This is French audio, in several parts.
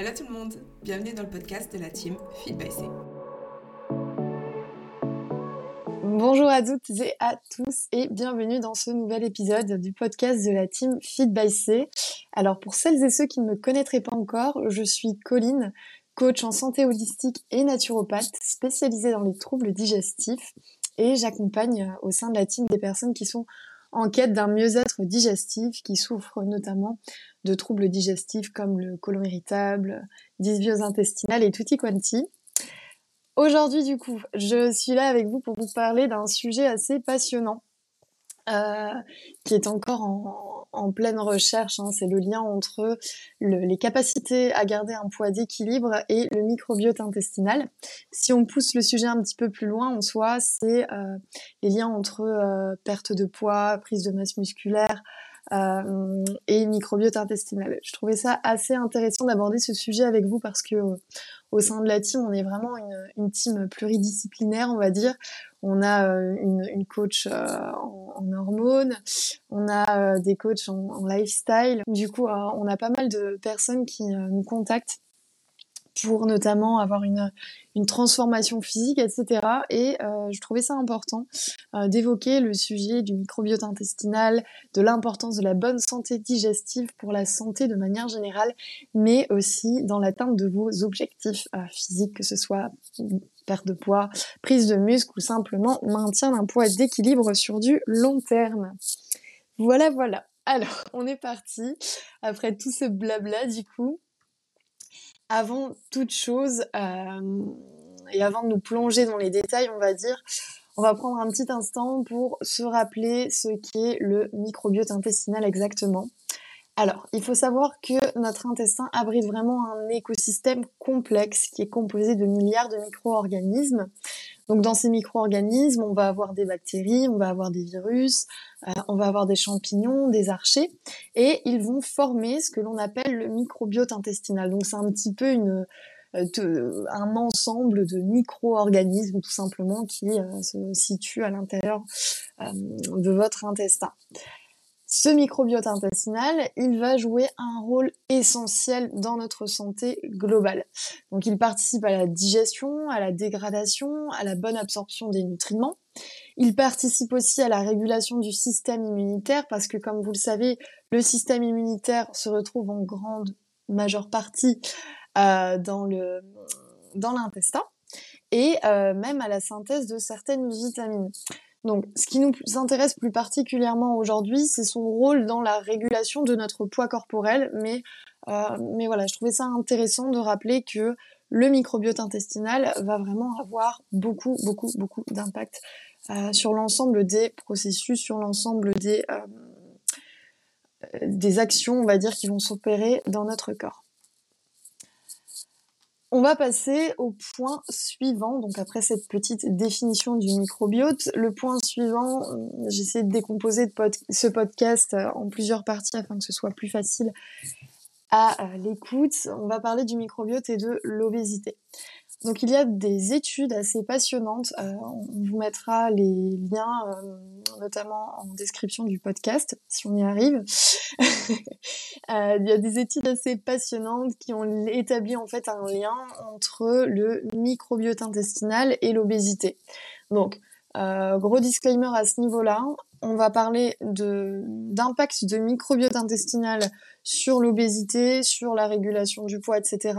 Hello tout le monde, bienvenue dans le podcast de la team Feed by C. Bonjour à toutes et à tous et bienvenue dans ce nouvel épisode du podcast de la team Feed by C. Alors pour celles et ceux qui ne me connaîtraient pas encore, je suis Colline, coach en santé holistique et naturopathe spécialisée dans les troubles digestifs et j'accompagne au sein de la team des personnes qui sont en quête d'un mieux-être digestif, qui souffrent notamment de troubles digestifs comme le côlon irritable, dysbiose intestinale et tutti quanti. Aujourd'hui, du coup, je suis là avec vous pour vous parler d'un sujet assez passionnant euh, qui est encore en, pleine recherche. Hein. C'est le lien entre les capacités à garder un poids d'équilibre et le microbiote intestinal. Si on pousse le sujet un petit peu plus loin en soi, c'est euh, les liens entre euh, perte de poids, prise de masse musculaire, euh, et microbiote intestinal. Je trouvais ça assez intéressant d'aborder ce sujet avec vous parce que au sein de la team, on est vraiment une, une team pluridisciplinaire, on va dire. On a euh, une, une, coach en, en, hormones, on a des coachs en, en, lifestyle. Du coup, on a pas mal de personnes qui nous contactent pour notamment avoir une, transformation physique, etc. Et euh, je trouvais ça important euh, d'évoquer le sujet du microbiote intestinal, de l'importance de la bonne santé digestive pour la santé de manière générale, mais aussi dans l'atteinte de vos objectifs euh, physiques, que ce soit perte de poids, prise de muscle ou simplement maintien d'un poids d'équilibre sur du long terme. Voilà, voilà. Alors, on est parti. Après tout ce blabla, du coup, avant toute chose, euh, et avant de nous plonger dans les détails, on va dire, on va prendre un petit instant pour se rappeler ce qu'est le microbiote intestinal exactement. Alors, il faut savoir que notre intestin abrite vraiment un écosystème complexe qui est composé de milliards de micro-organismes. Donc dans ces micro-organismes, on va avoir des bactéries, on va avoir des virus, euh, on va avoir des champignons, des archées, et ils vont former ce que l'on appelle le microbiote intestinal. Donc c'est un petit peu euh, un ensemble de micro-organismes tout simplement qui euh, se situent à l'intérieur de votre intestin. Ce microbiote intestinal, il va jouer un rôle essentiel dans notre santé globale. Donc il participe à la digestion, à la dégradation, à la bonne absorption des nutriments. Il participe aussi à la régulation du système immunitaire parce que comme vous le savez, le système immunitaire se retrouve en grande majeure partie euh, dans le dans l'intestin et euh, même à la synthèse de certaines vitamines. Donc, ce qui nous intéresse plus particulièrement aujourd'hui, c'est son rôle dans la régulation de notre poids corporel. Mais, euh, mais voilà, je trouvais ça intéressant de rappeler que le microbiote intestinal va vraiment avoir beaucoup, beaucoup, beaucoup d'impact euh, sur l'ensemble des processus, sur l'ensemble des, euh, des actions, on va dire, qui vont s'opérer dans notre corps. On va passer au point suivant. Donc après cette petite définition du microbiote, le point suivant, euh, j'essaie de décomposer ce podcast euh, en plusieurs parties afin que ce soit plus facile à euh, l'écoute. On va parler du microbiote et de l'obésité. Donc il y a des études assez passionnantes. Euh, on vous mettra les liens, euh, notamment en description du podcast, si on y arrive. euh, il y a des études assez passionnantes qui ont établi en fait un lien entre le microbiote intestinal et l'obésité. Donc gros disclaimer à ce niveau-là. On va parler d'impact de microbiote intestinal sur l'obésité, sur la régulation du poids, etc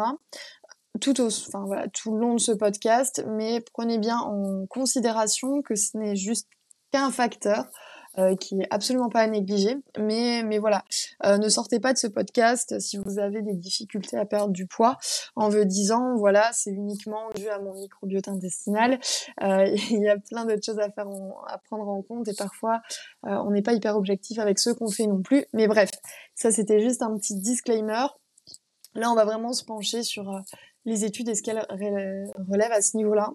tout au, enfin voilà, tout le long de ce podcast, mais prenez bien en considération que ce n'est juste qu'un facteur euh, qui est absolument pas à négliger. Mais, mais voilà, euh, ne sortez pas de ce podcast si vous avez des difficultés à perdre du poids en vous disant voilà c'est uniquement dû à mon microbiote intestinal. Euh, il y a plein d'autres choses à faire, à prendre en compte et parfois on n'est pas hyper objectif avec ce qu'on fait non plus. Mais bref, ça c'était juste un petit disclaimer. Là, on va vraiment se pencher sur les études et ce qu'elles relèvent à ce niveau-là.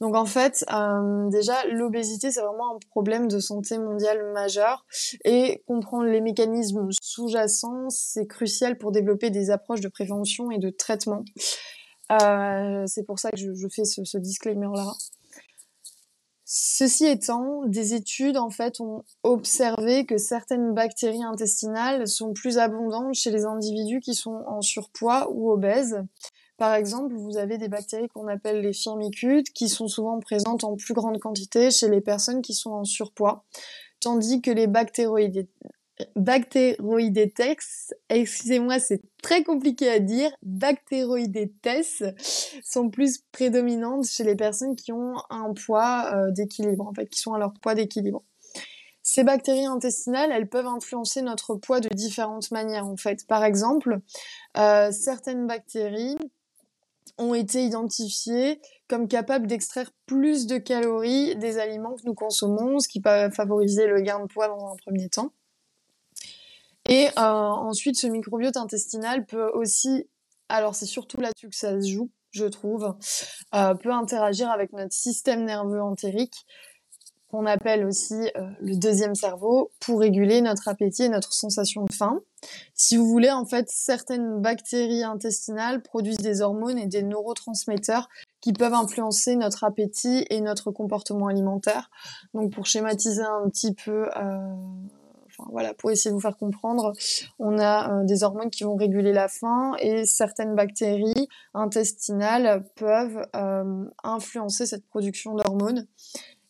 Donc en fait, euh, déjà, l'obésité, c'est vraiment un problème de santé mondiale majeur et comprendre les mécanismes sous-jacents, c'est crucial pour développer des approches de prévention et de traitement. Euh, c'est pour ça que je, fais ce, ce disclaimer-là. Ceci étant, des études en fait ont observé que certaines bactéries intestinales sont plus abondantes chez les individus qui sont en surpoids ou obèses. Par exemple, vous avez des bactéries qu'on appelle les firmicutes qui sont souvent présentes en plus grande quantité chez les personnes qui sont en surpoids, tandis que les bactéroïdes excusez-moi, c'est très compliqué à dire, Bacteroidetes sont plus prédominantes chez les personnes qui ont un poids euh, d'équilibre, en fait, qui sont à leur poids d'équilibre. Ces bactéries intestinales, elles peuvent influencer notre poids de différentes manières, en fait. Par exemple, euh, certaines bactéries ont été identifiées comme capables d'extraire plus de calories des aliments que nous consommons, ce qui peut favoriser le gain de poids dans un premier temps. Et euh, ensuite, ce microbiote intestinal peut aussi, alors c'est surtout là-dessus que ça se joue, je trouve, euh, peut interagir avec notre système nerveux entérique, qu'on appelle aussi euh, le deuxième cerveau, pour réguler notre appétit et notre sensation de faim. Si vous voulez, en fait, certaines bactéries intestinales produisent des hormones et des neurotransmetteurs qui peuvent influencer notre appétit et notre comportement alimentaire. Donc, pour schématiser un petit peu euh, voilà, pour essayer de vous faire comprendre, on a euh, des hormones qui vont réguler la faim et certaines bactéries intestinales peuvent euh, influencer cette production d'hormones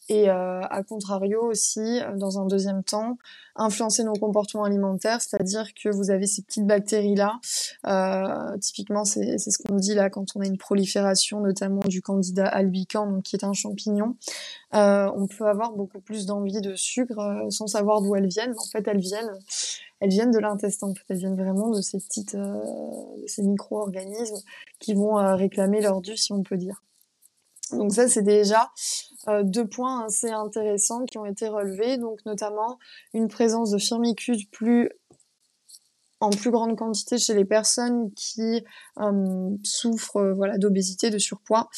et euh, à contrario aussi, euh, dans un deuxième temps, influencer nos comportements alimentaires, c'est-à-dire que vous avez ces petites bactéries-là. Euh, typiquement, c'est ce qu'on dit là quand on a une prolifération, notamment du candida albicans, donc qui est un champignon. Euh, on peut avoir beaucoup plus d'envie de sucre euh, sans savoir d'où elles viennent. En fait, elles viennent, elles viennent de l'intestin. En fait, elles viennent vraiment de ces petites, ces micro-organismes qui vont réclamer leur dû, si on peut dire. Donc ça, c'est déjà euh, deux points assez intéressants qui ont été relevés, donc notamment une présence de firmicutes plus en plus grande quantité chez les personnes qui euh, souffrent euh, voilà d'obésité, de surpoids,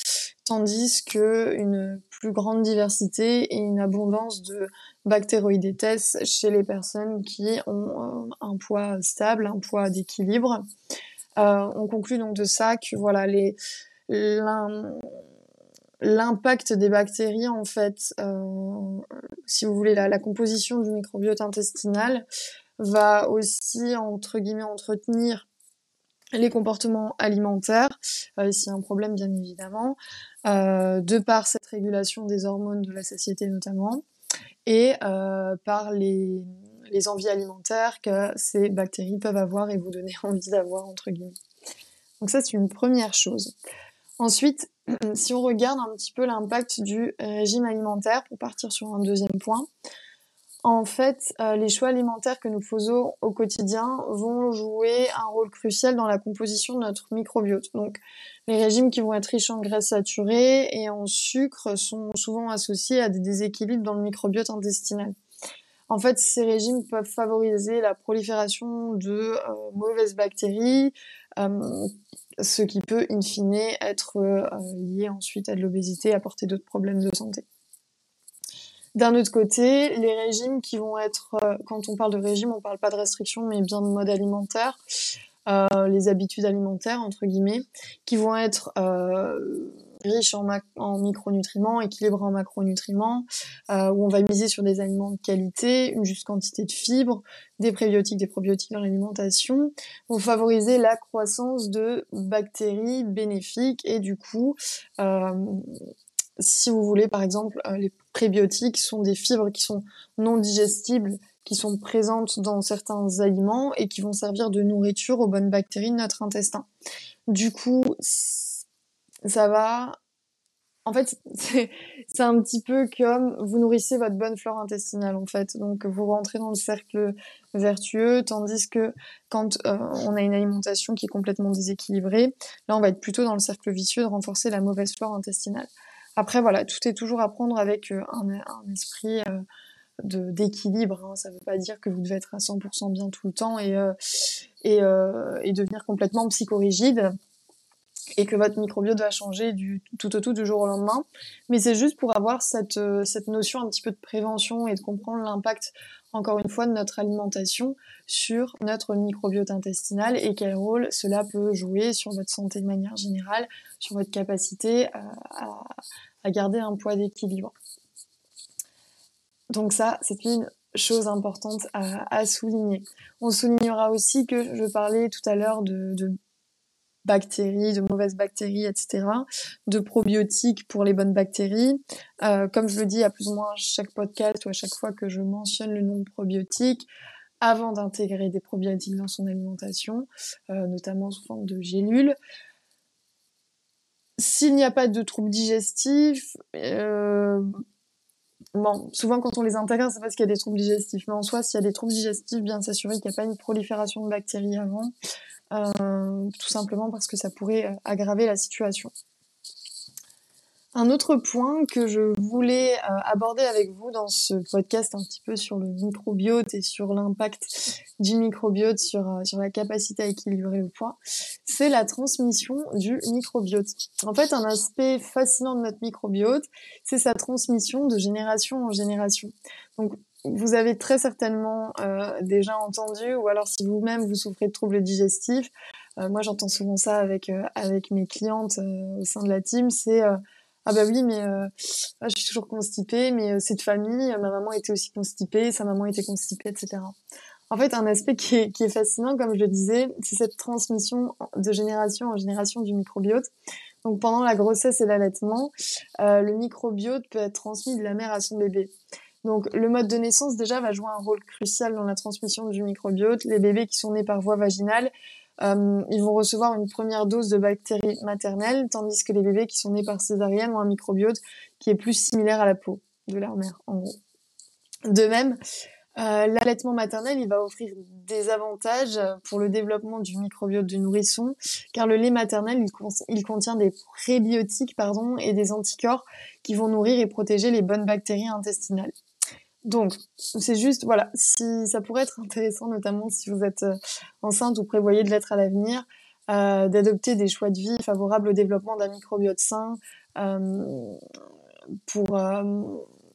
tandis que une plus grande diversité et une abondance de bactéroïdetes chez les personnes qui ont un poids stable, un poids d'équilibre. on conclut donc de ça que voilà les l'impact des bactéries, en fait, euh, si vous voulez, la, composition du microbiote intestinal va aussi, entre guillemets, entretenir les comportements alimentaires, euh, s'il y a un problème bien évidemment, euh, de par cette régulation des hormones de la satiété notamment, et par les, les envies alimentaires que ces bactéries peuvent avoir et vous donner envie d'avoir, entre guillemets. Donc ça, c'est une première chose. Ensuite, si on regarde un petit peu l'impact du régime alimentaire, pour partir sur un deuxième point, en fait, euh, les choix alimentaires que nous faisons au quotidien vont jouer un rôle crucial dans la composition de notre microbiote. Donc, les régimes qui vont être riches en graisses saturées et en sucre sont souvent associés à des déséquilibres dans le microbiote intestinal. En fait, ces régimes peuvent favoriser la prolifération de euh, mauvaises bactéries, euh, ce qui peut in fine être euh, lié ensuite à de l'obésité, apporter d'autres problèmes de santé. D'un autre côté, les régimes qui vont être, euh, quand on parle de régime, on parle pas de restriction, mais bien de mode alimentaire, euh, les habitudes alimentaires entre guillemets, qui vont être riche en, en micronutriments, équilibré en macronutriments, euh, où on va miser sur des aliments de qualité, une juste quantité de fibres, des prébiotiques, des probiotiques dans l'alimentation, vont favoriser la croissance de bactéries bénéfiques et du coup, euh, si vous voulez, par exemple, euh, les prébiotiques sont des fibres qui sont non digestibles, qui sont présentes dans certains aliments et qui vont servir de nourriture aux bonnes bactéries de notre intestin. Du coup, ça va. En fait, c'est un petit peu comme vous nourrissez votre bonne flore intestinale, en fait. Donc, vous rentrez dans le cercle vertueux, tandis que quand euh, on a une alimentation qui est complètement déséquilibrée, là, on va être plutôt dans le cercle vicieux de renforcer la mauvaise flore intestinale. Après, voilà, tout est toujours à prendre avec euh, un, un esprit euh, d'équilibre. Hein. Ça ne veut pas dire que vous devez être à 100% bien tout le temps et, et, et devenir complètement psychorigide et que votre microbiote va changer du tout au tout du jour au lendemain. Mais c'est juste pour avoir cette, euh, cette notion un petit peu de prévention et de comprendre l'impact, encore une fois, de notre alimentation sur notre microbiote intestinal et quel rôle cela peut jouer sur votre santé de manière générale, sur votre capacité à, à, à garder un poids d'équilibre. Donc ça, c'est une chose importante à, souligner. On soulignera aussi que je parlais tout à l'heure de, bactéries, de mauvaises bactéries, etc., de probiotiques pour les bonnes bactéries. Euh, comme je le dis à plus ou moins chaque podcast ou à chaque fois que je mentionne le nom de probiotique, avant d'intégrer des probiotiques dans son alimentation, euh, notamment sous forme de gélules. S'il n'y a pas de troubles digestifs, euh, bon, souvent quand on les intègre, c'est parce qu'il y a des troubles digestifs. Mais en soi, s'il y a des troubles digestifs, bien s'assurer qu'il n'y a pas une prolifération de bactéries avant, tout simplement parce que ça pourrait euh, aggraver la situation. Un autre point que je voulais euh, aborder avec vous dans ce podcast un petit peu sur le microbiote et sur l'impact du microbiote sur, euh, sur la capacité à équilibrer le poids, c'est la transmission du microbiote. En fait, un aspect fascinant de notre microbiote, c'est sa transmission de génération en génération. Vous avez très certainement euh, déjà entendu, ou alors si vous-même vous souffrez de troubles digestifs, moi j'entends souvent ça avec, avec mes clientes au sein de la team, c'est ah bah oui, mais euh, ah, je suis toujours constipée, mais euh, cette famille, ma maman était aussi constipée, sa maman était constipée, etc. En fait, un aspect qui est, qui est fascinant, comme je le disais, c'est cette transmission de génération en génération du microbiote. Donc pendant la grossesse et l'allaitement, euh, le microbiote peut être transmis de la mère à son bébé. Donc le mode de naissance déjà va jouer un rôle crucial dans la transmission du microbiote. Les bébés qui sont nés par voie vaginale euh, ils vont recevoir une première dose de bactéries maternelles, tandis que les bébés qui sont nés par césarienne ont un microbiote qui est plus similaire à la peau de leur mère, en gros. De même, euh, l'allaitement maternel, il va offrir des avantages pour le développement du microbiote du nourrisson, car le lait maternel, il, contient des prébiotiques pardon, et des anticorps qui vont nourrir et protéger les bonnes bactéries intestinales. Donc, c'est juste, voilà, si ça pourrait être intéressant, notamment si vous êtes euh, enceinte ou prévoyez de l'être à l'avenir, euh, d'adopter des choix de vie favorables au développement d'un microbiote sain, euh, pour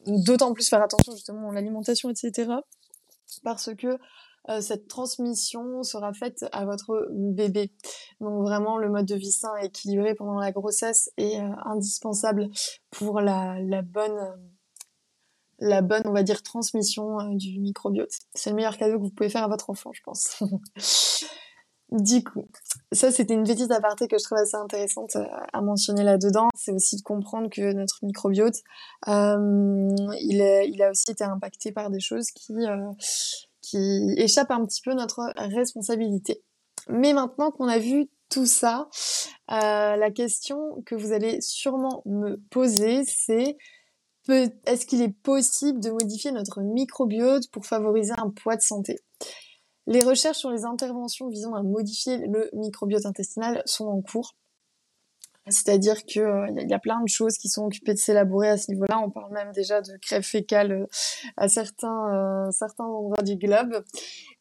d'autant plus faire attention justement à l'alimentation, etc. Parce que cette transmission sera faite à votre bébé. Donc vraiment, le mode de vie sain et équilibré pendant la grossesse est indispensable pour la, la bonne la bonne, on va dire, transmission euh, du microbiote. C'est le meilleur cadeau que vous pouvez faire à votre enfant, je pense. du coup, ça c'était une petite aparté que je trouve assez intéressante euh, à mentionner là-dedans. C'est aussi de comprendre que notre microbiote, euh, il, a aussi été impacté par des choses qui, qui échappent un petit peu notre responsabilité. Mais maintenant qu'on a vu tout ça, la question que vous allez sûrement me poser, c'est est-ce qu'il est possible de modifier notre microbiote pour favoriser un poids de santé? Les recherches sur les interventions visant à modifier le microbiote intestinal sont en cours. C'est-à-dire qu'il euh, y, a plein de choses qui sont occupées de s'élaborer à ce niveau-là. On parle même déjà de crève fécale euh, à certains, euh, certains endroits du globe.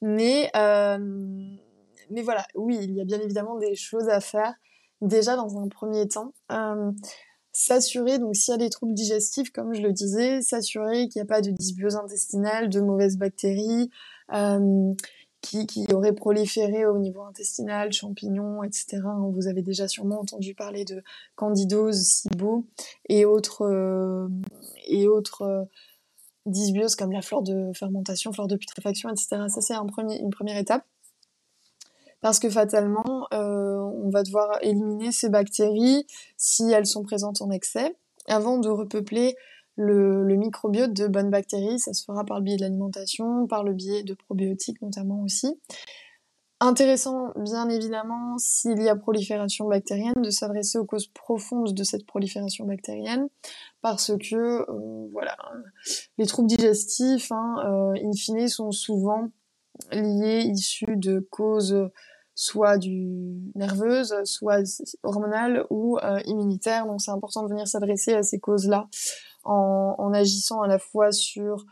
Mais, mais voilà, oui, il y a bien évidemment des choses à faire. Déjà, dans un premier temps, s'assurer, donc s'il y a des troubles digestifs, comme je le disais, s'assurer qu'il n'y a pas de dysbiose intestinale, de mauvaises bactéries euh, qui, auraient proliféré au niveau intestinal, champignons, etc. Vous avez déjà sûrement entendu parler de candidose, SIBO et autres, euh, et autres euh, dysbioses comme la flore de fermentation, flore de putréfaction, etc. Ça, c'est une première étape parce que fatalement, euh, on va devoir éliminer ces bactéries si elles sont présentes en excès avant de repeupler le, microbiote de bonnes bactéries. Ça se fera par le biais de l'alimentation, par le biais de probiotiques notamment aussi. Intéressant, bien évidemment, s'il y a prolifération bactérienne, de s'adresser aux causes profondes de cette prolifération bactérienne, parce que, euh, voilà, les troubles digestifs, hein, euh, in fine, sont souvent liées, issues de causes soit du nerveuse, soit hormonale ou euh, immunitaire. Donc c'est important de venir s'adresser à ces causes-là en, agissant à la fois sur,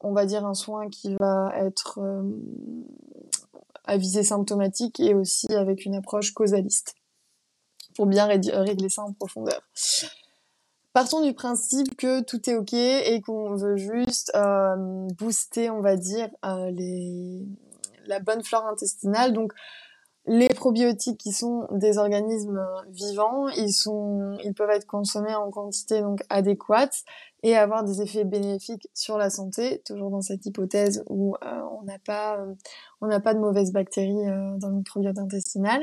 on va dire, un soin qui va être euh, à visée symptomatique et aussi avec une approche causaliste pour bien régler ça en profondeur. Partons du principe que tout est ok et qu'on veut juste euh, booster, on va dire, euh, la bonne flore intestinale. Donc, Les probiotiques qui sont des organismes vivants, ils peuvent être consommés en quantité donc adéquate et avoir des effets bénéfiques sur la santé, toujours dans cette hypothèse où euh, on n'a pas, euh, on n'a pas de mauvaises bactéries euh, dans le microbiote intestinal.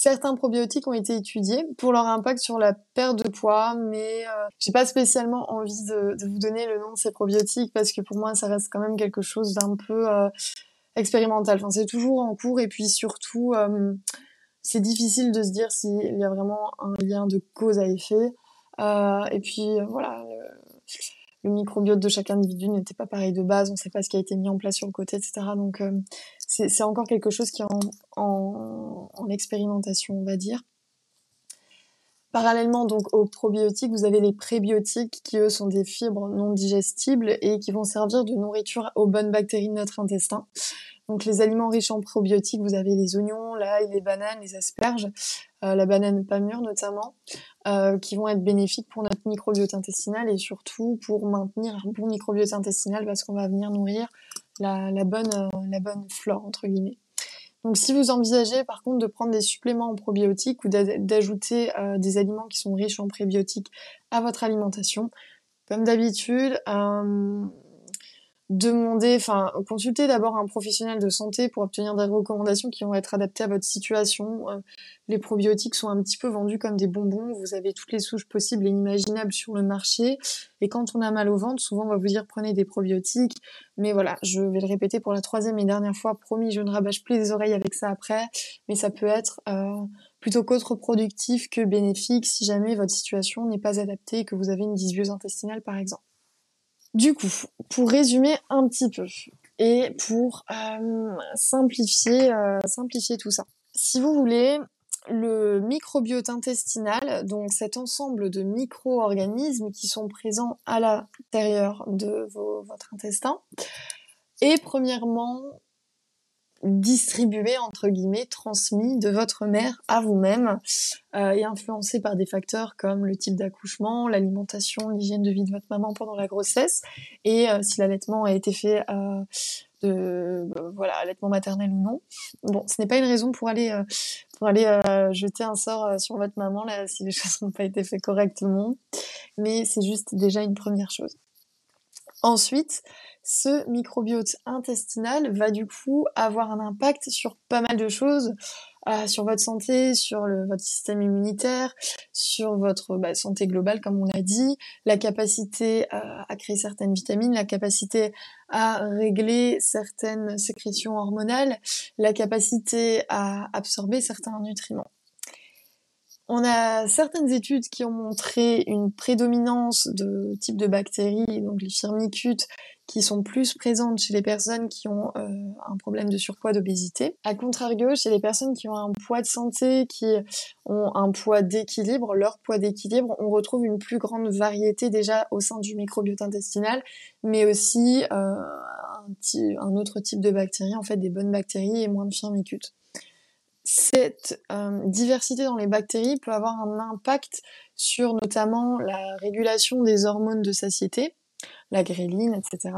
Certains probiotiques ont été étudiés pour leur impact sur la perte de poids, mais j'ai pas spécialement envie de, vous donner le nom de ces probiotiques parce que pour moi ça reste quand même quelque chose d'un peu expérimental. Enfin, c'est toujours en cours et puis surtout c'est difficile de se dire s'il y a vraiment un lien de cause à effet. Euh, et puis voilà, le microbiote de chaque individu n'était pas pareil de base, on ne sait pas ce qui a été mis en place sur le côté, etc. Donc euh, c'est encore quelque chose qui est en, expérimentation, on va dire. Parallèlement donc aux probiotiques, vous avez les prébiotiques qui eux sont des fibres non digestibles et qui vont servir de nourriture aux bonnes bactéries de notre intestin. Donc les aliments riches en probiotiques, vous avez les oignons, l'ail, les bananes, les asperges, euh, la banane pas mûre notamment, euh, qui vont être bénéfiques pour notre microbiote intestinal et surtout pour maintenir un bon microbiote intestinal parce qu'on va venir nourrir la, bonne, euh, la bonne flore entre guillemets. Donc si vous envisagez par contre de prendre des suppléments en probiotiques ou d'ajouter des aliments qui sont riches en prébiotiques à votre alimentation, comme d'habitude, demander, enfin, consulter d'abord un professionnel de santé pour obtenir des recommandations qui vont être adaptées à votre situation. Euh, les probiotiques sont un petit peu vendus comme des bonbons. Vous avez toutes les souches possibles et inimaginables sur le marché. Et quand on a mal au ventre, souvent on va vous dire prenez des probiotiques. Mais voilà, je vais le répéter pour la troisième et dernière fois. Promis, je ne rabâche plus les oreilles avec ça après. Mais ça peut être euh, plutôt contre-productif que bénéfique si jamais votre situation n'est pas adaptée et que vous avez une dysbiose intestinale par exemple. Du coup, pour résumer un petit peu et pour euh, simplifier, euh, simplifier tout ça. Si vous voulez, le microbiote intestinal, donc cet ensemble de micro-organismes qui sont présents à l'intérieur de votre intestin, est premièrement distribué, entre guillemets, transmis de votre mère à vous-même euh, et influencé par des facteurs comme le type d'accouchement, l'alimentation, l'hygiène de vie de votre maman pendant la grossesse et euh, si l'allaitement a été fait euh, de voilà allaitement maternel ou non. Bon, ce n'est pas une raison pour aller pour aller jeter un sort sur votre maman là si les choses n'ont pas été faites correctement, mais c'est juste déjà une première chose. Ensuite, ce microbiote intestinal va du coup avoir un impact sur pas mal de choses, euh, sur votre santé, sur votre système immunitaire, sur votre bah, santé globale comme on l'a dit, la capacité euh, à créer certaines vitamines, la capacité à régler certaines sécrétions hormonales, la capacité à absorber certains nutriments. On a certaines études qui ont montré une prédominance de types de bactéries, donc les firmicutes, qui sont plus présentes chez les personnes qui ont euh, un problème de surpoids, d'obésité. A contrario, chez les personnes qui ont un poids de santé, qui ont un poids d'équilibre, leur poids d'équilibre, on retrouve une plus grande variété déjà au sein du microbiote intestinal, mais aussi euh, un, un, autre type de bactéries, en fait des bonnes bactéries et moins de firmicutes cette euh, diversité dans les bactéries peut avoir un impact sur notamment la régulation des hormones de satiété, la gréline, etc.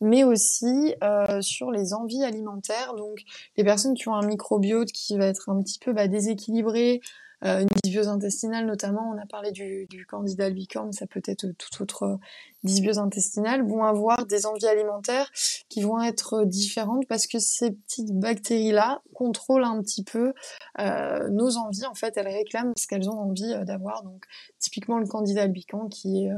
Mais aussi euh, sur les envies alimentaires. Donc les personnes qui ont un microbiote qui va être un petit peu bah, déséquilibré, une dysbiose intestinale notamment, on a parlé du, du candida albicans, ça peut être toute autre dysbiose intestinale, vont avoir des envies alimentaires qui vont être différentes parce que ces petites bactéries-là contrôlent un petit peu euh, nos envies. En fait, elles réclament ce qu'elles ont envie euh, d'avoir. Donc, typiquement, le candida albicans qui est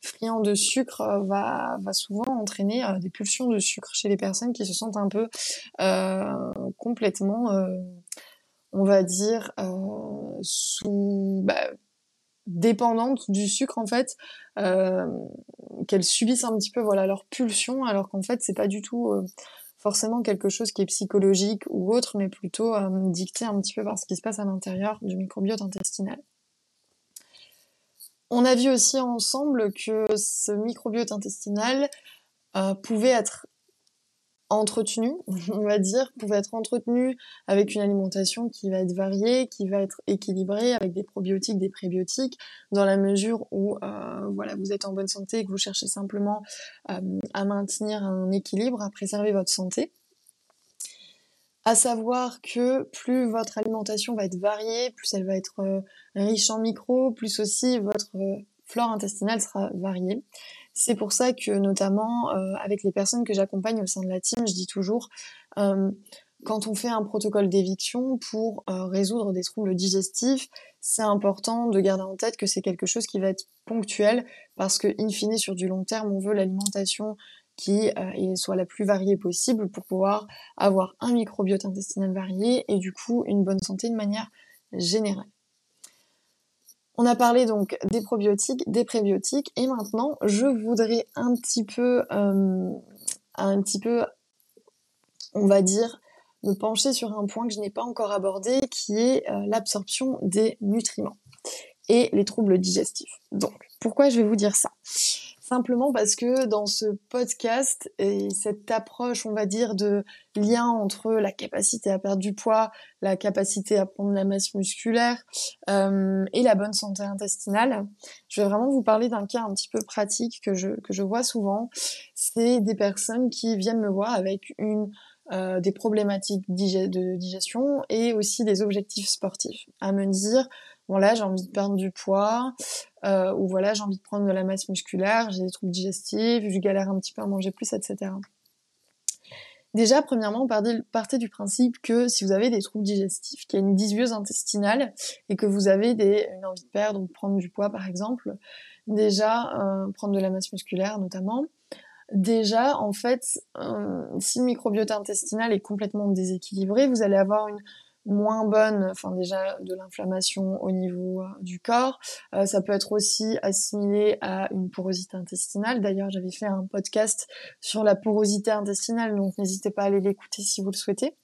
friand de sucre va, va souvent entraîner des pulsions de sucre chez les personnes qui se sentent un peu complètement on va dire, euh, sous bah, dépendante du sucre en fait, euh, qu'elles subissent un petit peu voilà leur pulsion, alors qu'en fait c'est pas du tout euh, forcément quelque chose qui est psychologique ou autre, mais plutôt dicté un petit peu par ce qui se passe à l'intérieur du microbiote intestinal. On a vu aussi ensemble que ce microbiote intestinal pouvait être entretenu, on va dire, pouvait être entretenu avec une alimentation qui va être variée, qui va être équilibrée avec des probiotiques, des prébiotiques, dans la mesure où euh, vous êtes en bonne santé et que vous cherchez simplement euh, à maintenir un équilibre, à préserver votre santé. À savoir que plus votre alimentation va être variée, plus elle va être euh, riche en micros, plus aussi votre flore intestinale sera variée. C'est pour ça que notamment euh, avec les personnes que j'accompagne au sein de la team, je dis toujours quand on fait un protocole d'éviction pour résoudre des troubles digestifs, c'est important de garder en tête que c'est quelque chose qui va être ponctuel parce que in fine sur du long terme, on veut l'alimentation qui euh, soit la plus variée possible pour pouvoir avoir un microbiote intestinal varié et du coup une bonne santé de manière générale. On a parlé donc des probiotiques, des prébiotiques et maintenant je voudrais un petit peu, euh, un petit peu, on va dire, me pencher sur un point que je n'ai pas encore abordé qui est euh, l'absorption des nutriments et les troubles digestifs. Donc, pourquoi je vais vous dire ça? Simplement parce que dans ce podcast et cette approche, on va dire, de lien entre la capacité à perdre du poids, la capacité à prendre la masse musculaire euh, et la bonne santé intestinale, je vais vraiment vous parler d'un cas un petit peu pratique que je, vois souvent. C'est des personnes qui viennent me voir avec une euh, des problématiques de digestion et aussi des objectifs sportifs. À me dire, voilà, j'ai envie de perdre du poids, euh, ou voilà, j'ai envie de prendre de la masse musculaire, j'ai des troubles digestifs, je galère un petit peu à manger plus, etc. Déjà, premièrement, partez du principe que si vous avez des troubles digestifs, qu'il y a une dysbiose intestinale et que vous avez des, une envie de perdre ou prendre du poids, par exemple, déjà, euh, prendre de la masse musculaire notamment, déjà, en fait, euh, si le microbiote intestinal est complètement déséquilibré, vous allez avoir une moins bonne, enfin déjà de l'inflammation au niveau euh, du corps. Euh, ça peut être aussi assimilé à une porosité intestinale. D'ailleurs, j'avais fait un podcast sur la porosité intestinale, donc n'hésitez pas à aller l'écouter si vous le souhaitez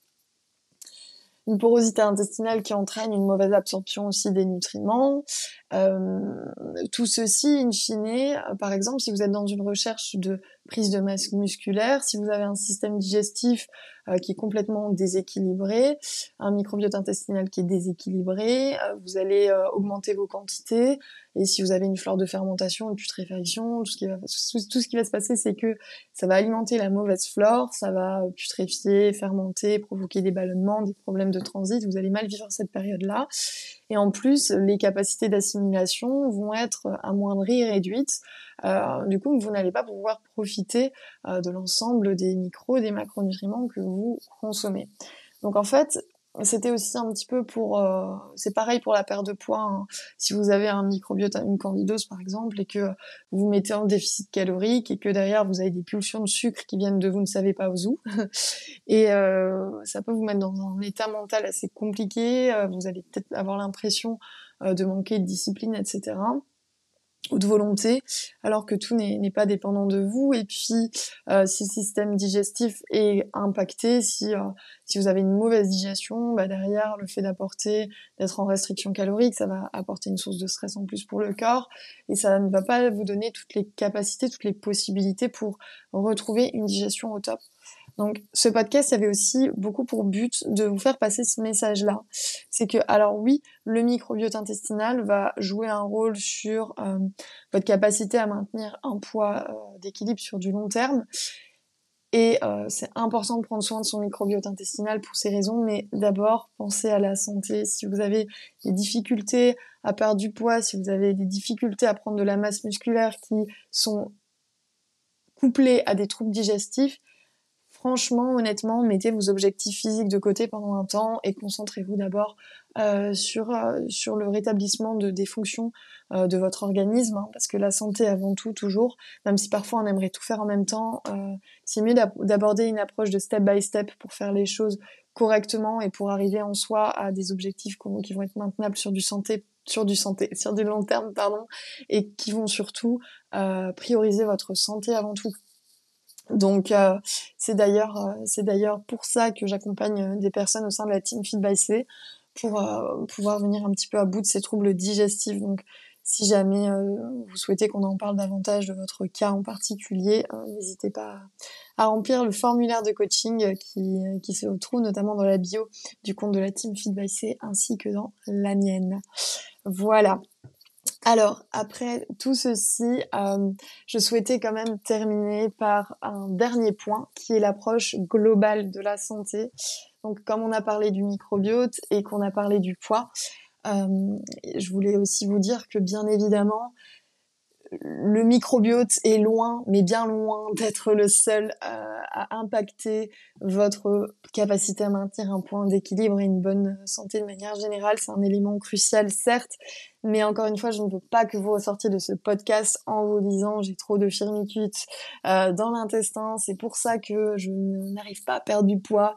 une porosité intestinale qui entraîne une mauvaise absorption aussi des nutriments. Euh, tout ceci, in fine, euh, par exemple, si vous êtes dans une recherche de prise de masse musculaire, si vous avez un système digestif euh, qui est complètement déséquilibré, un microbiote intestinal qui est déséquilibré, vous allez augmenter vos quantités. Et si vous avez une flore de fermentation, une putréfaction, tout ce qui va, tout ce qui va se passer, c'est que ça va alimenter la mauvaise flore, ça va putréfier, fermenter, provoquer des ballonnements, des problèmes de transit. Vous allez mal vivre cette période-là. Et en plus, les capacités d'assimilation vont être amoindries réduites. Euh, du coup, vous n'allez pas pouvoir profiter euh, de l'ensemble des micros, des macronutriments que vous consommez. Donc en fait, c'était aussi un petit peu pour euh, c'est pareil pour la perte de poids hein. si vous avez un microbiote une candidose par exemple et que vous mettez en déficit calorique et que derrière vous avez des pulsions de sucre qui viennent de vous ne savez pas où et euh, ça peut vous mettre dans un état mental assez compliqué vous allez peut-être avoir l'impression de manquer de discipline etc ou de volonté, alors que tout n'est pas dépendant de vous. Et puis, euh, si le système digestif est impacté, si, euh, si vous avez une mauvaise digestion, bah derrière, le fait d'apporter, d'être en restriction calorique, ça va apporter une source de stress en plus pour le corps, et ça ne va pas vous donner toutes les capacités, toutes les possibilités pour retrouver une digestion au top. Donc ce podcast avait aussi beaucoup pour but de vous faire passer ce message-là. C'est que, alors oui, le microbiote intestinal va jouer un rôle sur euh, votre capacité à maintenir un poids euh, d'équilibre sur du long terme. Et euh, c'est important de prendre soin de son microbiote intestinal pour ces raisons, mais d'abord pensez à la santé. Si vous avez des difficultés à perdre du poids, si vous avez des difficultés à prendre de la masse musculaire qui sont couplées à des troubles digestifs, franchement, honnêtement, mettez vos objectifs physiques de côté pendant un temps et concentrez-vous d'abord euh, sur, euh, sur le rétablissement de, des fonctions euh, de votre organisme, hein, parce que la santé avant tout, toujours, même si parfois on aimerait tout faire en même temps, c'est mieux d'aborder une approche de step by step pour faire les choses correctement et pour arriver en soi à des objectifs qui vont être maintenables sur du santé sur du santé, sur du long terme, pardon, et qui vont surtout prioriser votre santé avant tout. Donc euh, c'est d'ailleurs euh, c'est d'ailleurs pour ça que j'accompagne euh, des personnes au sein de la team Feed C pour pouvoir venir un petit peu à bout de ces troubles digestifs. Donc si jamais vous souhaitez qu'on en parle davantage de votre cas en particulier, n'hésitez pas à, remplir le formulaire de coaching qui, qui se trouve notamment dans la bio du compte de la team Feed C ainsi que dans la mienne. Voilà. Alors, après tout ceci, euh, je souhaitais quand même terminer par un dernier point qui est l'approche globale de la santé. Donc, comme on a parlé du microbiote et qu'on a parlé du poids, euh, je voulais aussi vous dire que bien évidemment, le microbiote est loin, mais bien loin d'être le seul euh, à impacter votre capacité à maintenir un point d'équilibre et une bonne santé de manière générale. C'est un élément crucial, certes, mais encore une fois, je ne veux pas que vous ressortiez de ce podcast en vous disant j'ai trop de firmicutes euh, dans l'intestin, c'est pour ça que je n'arrive pas à perdre du poids,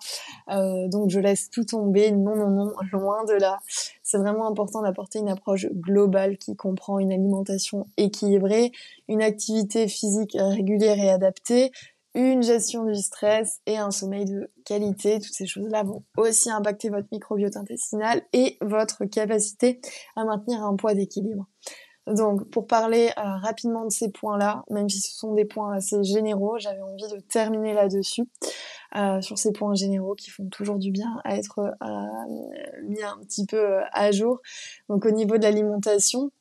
euh, donc je laisse tout tomber. Non, non, non, loin de là. C'est vraiment important d'apporter une approche globale qui comprend une alimentation équilibrée, une activité physique régulière et adaptée, une gestion du stress et un sommeil de qualité. Toutes ces choses-là vont aussi impacter votre microbiote intestinal et votre capacité à maintenir un poids d'équilibre. Donc, pour parler euh, rapidement de ces points-là, même si ce sont des points assez généraux, j'avais envie de terminer là-dessus, euh, sur ces points généraux qui font toujours du bien à être euh, mis un petit peu à jour. Donc, au niveau de l'alimentation,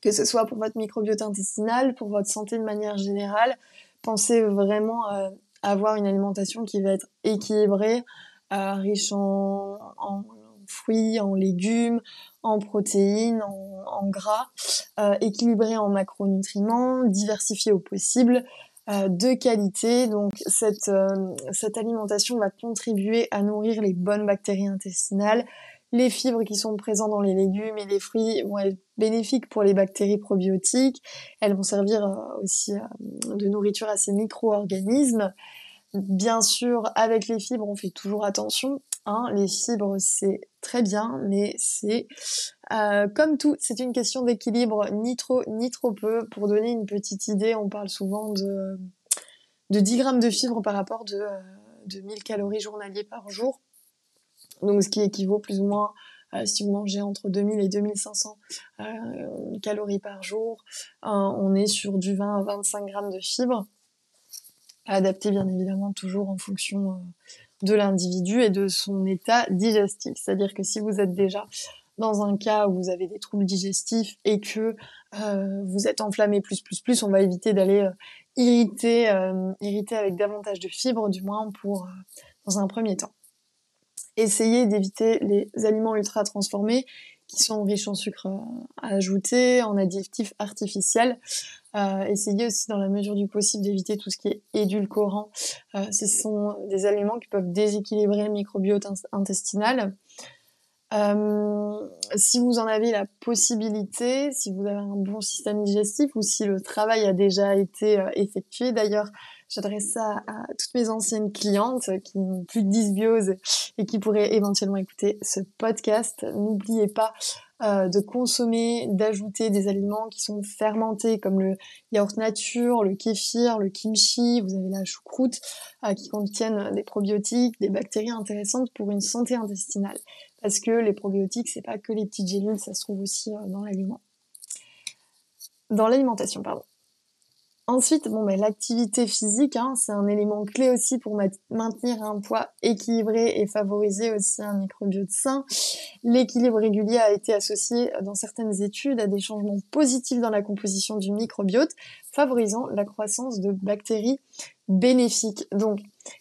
que ce soit pour votre microbiote intestinal, pour votre santé de manière générale, pensez vraiment à avoir une alimentation qui va être équilibrée, euh, riche en, fruits, en légumes, en protéines, en, gras, euh, équilibrée en macronutriments, diversifiée au possible, euh, de qualité. Donc cette, cette alimentation va contribuer à nourrir les bonnes bactéries intestinales, les fibres qui sont présentes dans les légumes et les fruits vont être bénéfiques pour les bactéries probiotiques. Elles vont servir euh, aussi euh, de nourriture à ces micro-organismes. Bien sûr, avec les fibres, on fait toujours attention. Hein. Les fibres, c'est très bien, mais c'est euh, comme tout, c'est une question d'équilibre, ni trop ni trop peu. Pour donner une petite idée, on parle souvent de, de 10 grammes de fibres par rapport de, de 1000 calories journaliers par jour donc ce qui équivaut plus ou moins euh, si vous mangez entre 2000 et 2500 euh, calories par jour, euh, on est sur du 20 à 25 grammes de fibres, adapté bien évidemment toujours en fonction de l'individu et de son état digestif. C'est-à-dire que si vous êtes déjà dans un cas où vous avez des troubles digestifs et que vous êtes enflammé plus plus plus, on va éviter d'aller irriter, irriter avec davantage de fibres, du moins pour dans un premier temps essayez d'éviter les aliments ultra transformés qui sont riches en sucre euh, ajouté, en additifs artificiels. Euh, essayez aussi dans la mesure du possible d'éviter tout ce qui est édulcorant. Euh, ce sont des aliments qui peuvent déséquilibrer le microbiote intestinal. Si vous en avez la possibilité, si vous avez un bon système digestif ou si le travail a déjà été effectué, d'ailleurs, j'adresse ça à toutes mes anciennes clientes qui n'ont plus de dysbiose et qui pourraient éventuellement écouter ce podcast. N'oubliez pas euh, de consommer, d'ajouter des aliments qui sont fermentés comme le yaourt nature, le kéfir, le kimchi, vous avez la choucroute qui contiennent des probiotiques, des bactéries intéressantes pour une santé intestinale parce que les probiotiques, c'est pas que les petites gélules, ça se trouve aussi euh, dans l'aliment. Dans l'alimentation, pardon. Ensuite, bon, ben, l'activité physique, hein, c'est un élément clé aussi pour maintenir un poids équilibré et favoriser aussi un microbiote sain. L'équilibre régulier a été associé dans certaines études à des changements positifs dans la composition du microbiote, favorisant la croissance de bactéries bénéfiques. Donc,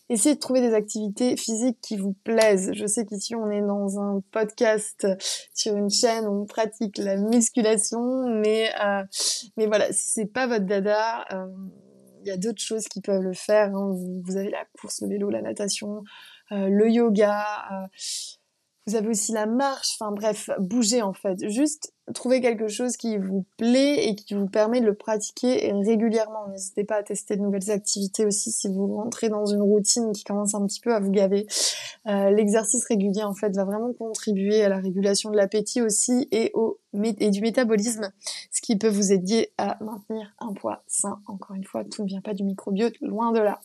essayez de trouver des activités physiques qui vous plaisent. Je sais qu'ici, on est dans un podcast sur une chaîne où on pratique la musculation, mais, euh, mais voilà, si c'est pas votre dada, euh, il y a d'autres choses qui peuvent le faire. Hein. Vous, avez la course, le vélo, la natation, euh, le yoga. Vous avez aussi la marche, enfin bref, bougez en fait. Juste trouver quelque chose qui vous plaît et qui vous permet de le pratiquer régulièrement. N'hésitez pas à tester de nouvelles activités aussi si vous rentrez dans une routine qui commence un petit peu à vous gaver. Euh, l'exercice régulier en fait va vraiment contribuer à la régulation de l'appétit aussi et, du métabolisme, ce qui peut vous aider à maintenir un poids sain. Encore une fois, tout ne vient pas du microbiote, loin de là.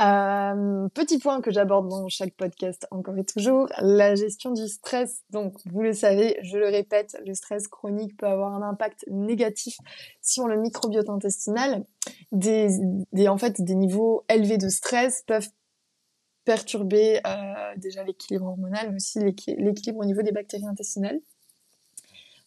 Euh, petit point que j'aborde dans chaque podcast encore et toujours, la gestion du stress. Donc, vous le savez, je le répète, le stress chronique peut avoir un impact négatif sur le microbiote intestinal. Des, en fait, des niveaux élevés de stress peuvent perturber euh, déjà l'équilibre hormonal, mais aussi l'équilibre au niveau des bactéries intestinales.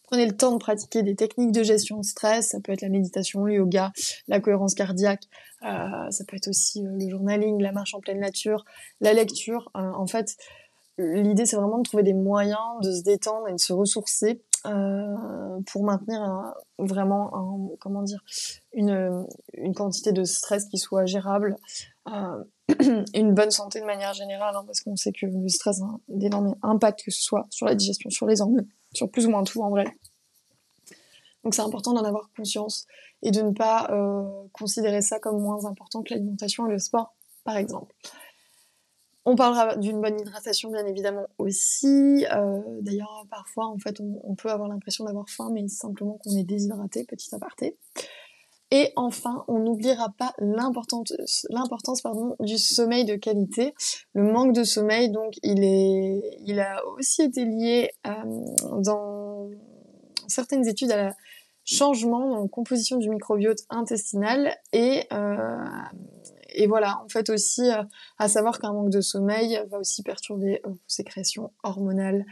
Prenez le temps de pratiquer des techniques de gestion de stress. Ça peut être la méditation, le yoga, la cohérence cardiaque. Euh, ça peut être aussi euh, le journaling, la marche en pleine nature, la lecture. Euh, en fait, l'idée c'est vraiment de trouver des moyens de se détendre et de se ressourcer pour maintenir vraiment comment dire une, une quantité de stress qui soit gérable une bonne santé de manière générale hein, parce qu'on sait que le stress a d'énormes impacts que ce soit sur la digestion sur les organes sur plus ou moins tout en vrai. Donc c'est important d'en avoir conscience et de ne pas euh, considérer ça comme moins important que l'alimentation et le sport, par exemple. On parlera d'une bonne hydratation, bien évidemment aussi. Euh, d'ailleurs, parfois, en fait, on, peut avoir l'impression d'avoir faim, mais simplement qu'on est déshydraté, petit aparté. Et enfin, on n'oubliera pas l'importance, du sommeil de qualité. Le manque de sommeil, donc, il est, il a aussi été lié euh, dans certaines études à la changement dans la composition du microbiote intestinal et euh, et voilà, en fait aussi euh, à savoir qu'un manque de sommeil va aussi perturber vos sécrétions hormonales,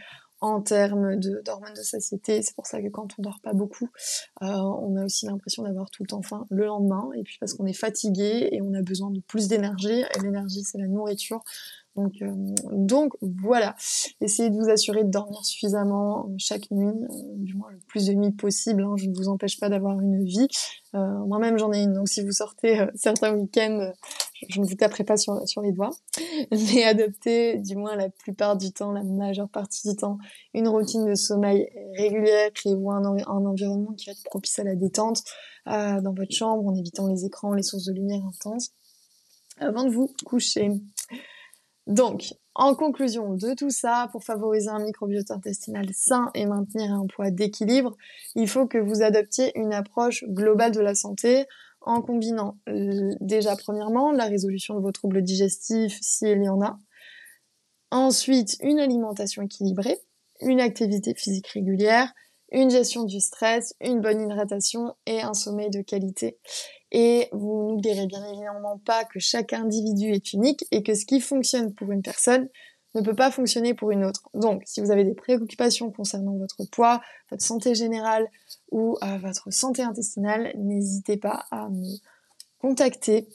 en termes d'hormones de, satiété. C'est pour ça que quand on dort pas beaucoup, euh, on a aussi l'impression d'avoir tout le temps faim le lendemain. Et puis parce qu'on est fatigué et on a besoin de plus d'énergie. Et l'énergie, c'est la nourriture. Donc, euh, donc voilà, essayez de vous assurer de dormir suffisamment chaque nuit, euh, du moins le plus de nuits possible. Hein. Je ne vous empêche pas d'avoir une vie. Euh, Moi-même, j'en ai une. Donc, si vous sortez euh, certains week-ends, je, ne vous taperai pas sur, sur les doigts. Mais adoptez, du moins la plupart du temps, la majeure partie du temps, une routine de sommeil régulière. Créez-vous un, un, environnement qui va être propice à la détente dans votre chambre en évitant les écrans, les sources de lumière intenses avant de vous coucher. Donc, en conclusion de tout ça, pour favoriser un microbiote intestinal sain et maintenir un poids d'équilibre, il faut que vous adoptiez une approche globale de la santé en combinant euh, déjà premièrement la résolution de vos troubles digestifs s'il y en a, ensuite une alimentation équilibrée, une activité physique régulière, une gestion du stress, une bonne hydratation et un sommeil de qualité. Et vous n'oublierez bien évidemment pas que chaque individu est unique et que ce qui fonctionne pour une personne ne peut pas fonctionner pour une autre. Donc, si vous avez des préoccupations concernant votre poids, votre santé générale ou euh, votre santé intestinale, n'hésitez pas à me contacter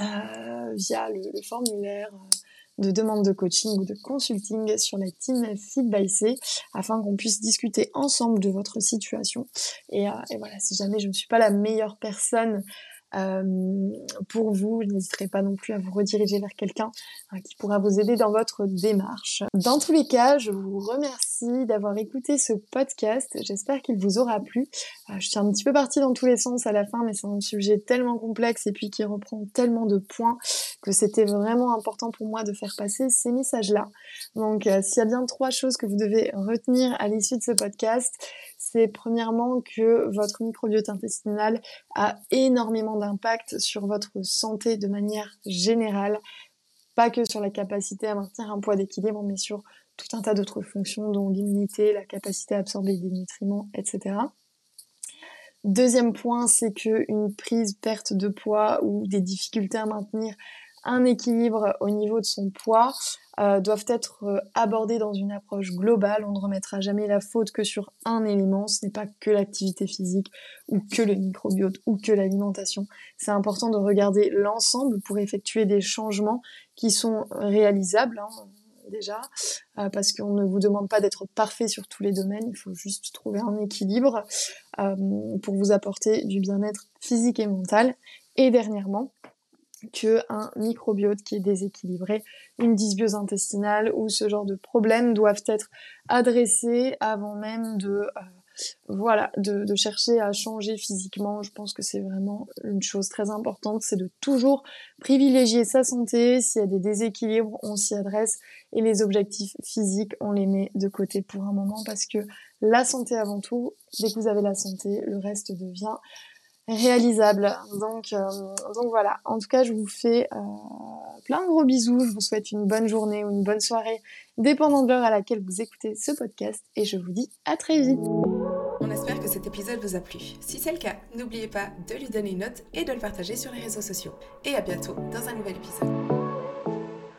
euh, via le, formulaire. Euh, de demande de coaching ou de consulting sur la team Fit by C afin qu'on puisse discuter ensemble de votre situation. Et, euh, voilà, si jamais je ne suis pas la meilleure personne pour vous, n'hésiterez pas non plus à vous rediriger vers quelqu'un hein, qui pourra vous aider dans votre démarche. Dans tous les cas, je vous remercie d'avoir écouté ce podcast. J'espère qu'il vous aura plu. Euh, je suis un petit peu partie dans tous les sens à la fin, mais c'est un sujet tellement complexe et puis qui reprend tellement de points que c'était vraiment important pour moi de faire passer ces messages-là. Donc, euh, s'il y a bien trois choses que vous devez retenir à l'issue de ce podcast, c'est premièrement que votre microbiote intestinal a énormément d'impact sur votre santé de manière générale, pas que sur la capacité à maintenir un poids d'équilibre, mais sur tout un tas d'autres fonctions, dont l'immunité, la capacité à absorber des nutriments, etc. Deuxième point, c'est que une prise perte de poids ou des difficultés à maintenir un équilibre au niveau de son poids euh, doivent être euh, abordés dans une approche globale. On ne remettra jamais la faute que sur un élément. Ce n'est pas que l'activité physique ou que le microbiote ou que l'alimentation. C'est important de regarder l'ensemble pour effectuer des changements qui sont réalisables. Hein, déjà, euh, parce qu'on ne vous demande pas d'être parfait sur tous les domaines, il faut juste trouver un équilibre pour vous apporter du bien-être physique et mental. Et dernièrement, que un microbiote qui est déséquilibré, une dysbiose intestinale ou ce genre de problèmes doivent être adressés avant même de euh, voilà de, de, chercher à changer physiquement. Je pense que c'est vraiment une chose très importante, c'est de toujours privilégier sa santé. S'il y a des déséquilibres, on s'y adresse et les objectifs physiques, on les met de côté pour un moment parce que la santé avant tout. Dès que vous avez la santé, le reste devient réalisable. Donc, euh, donc voilà. En tout cas, je vous fais euh, plein de gros bisous. Je vous souhaite une bonne journée ou une bonne soirée, dépendant de l'heure à laquelle vous écoutez ce podcast. Et je vous dis à très vite. On espère que cet épisode vous a plu. Si c'est le cas, n'oubliez pas de lui donner une note et de le partager sur les réseaux sociaux. Et à bientôt dans un nouvel épisode.